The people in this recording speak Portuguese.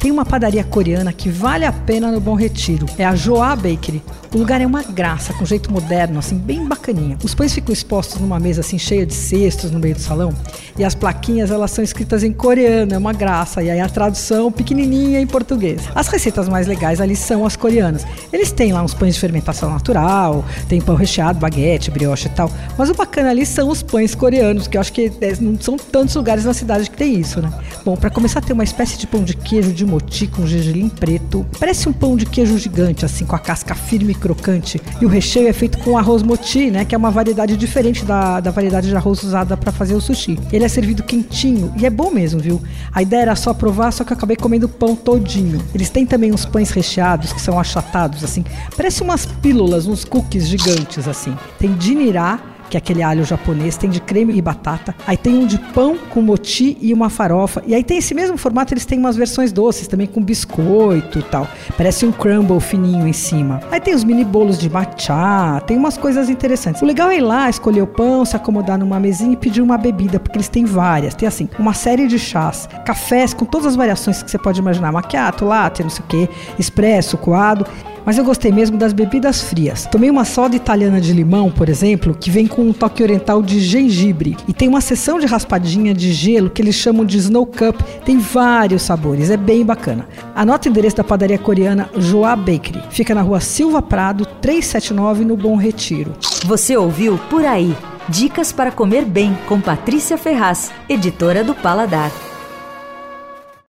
Tem uma padaria coreana que vale a pena no Bom Retiro. É a Joa Bakery. O lugar é uma graça, com jeito moderno, assim, bem bacaninha. Os pães ficam expostos numa mesa assim cheia de cestos no meio do salão. E as plaquinhas, elas são escritas em coreano, é uma graça. E aí a tradução pequenininha em português. As receitas mais legais ali são as coreanas. Eles têm lá uns pães de fermentação natural, tem pão recheado, baguete, brioche e tal. Mas o bacana ali são os pães coreanos, que eu acho que é, não são tantos lugares na cidade que tem isso, né? Bom, para começar a ter uma espécie de pão de queijo de moti com gergelim preto. Parece um pão de queijo gigante, assim, com a casca firme crocante. E o recheio é feito com arroz moti, né? Que é uma variedade diferente da, da variedade de arroz usada para fazer o sushi. Ele é servido quentinho e é bom mesmo, viu? A ideia era só provar, só que eu acabei comendo o pão todinho. Eles têm também uns pães recheados que são achatados, assim. Parece umas pílulas, uns cookies gigantes, assim. Tem dinirá, que é aquele alho japonês, tem de creme e batata. Aí tem um de pão com moti e uma farofa. E aí tem esse mesmo formato, eles têm umas versões doces também com biscoito e tal. Parece um crumble fininho em cima. Aí tem os mini bolos de matcha, tem umas coisas interessantes. O legal é ir lá, escolher o pão, se acomodar numa mesinha e pedir uma bebida, porque eles têm várias. Tem assim, uma série de chás, cafés com todas as variações que você pode imaginar, macchiato, latte, não sei o que, expresso, coado mas eu gostei mesmo das bebidas frias. Tomei uma soda italiana de limão, por exemplo, que vem com um toque oriental de gengibre. E tem uma seção de raspadinha de gelo que eles chamam de Snow Cup. Tem vários sabores, é bem bacana. Anota o endereço da padaria coreana Joa Bakery. Fica na rua Silva Prado, 379, no Bom Retiro. Você ouviu Por Aí. Dicas para comer bem com Patrícia Ferraz, editora do Paladar.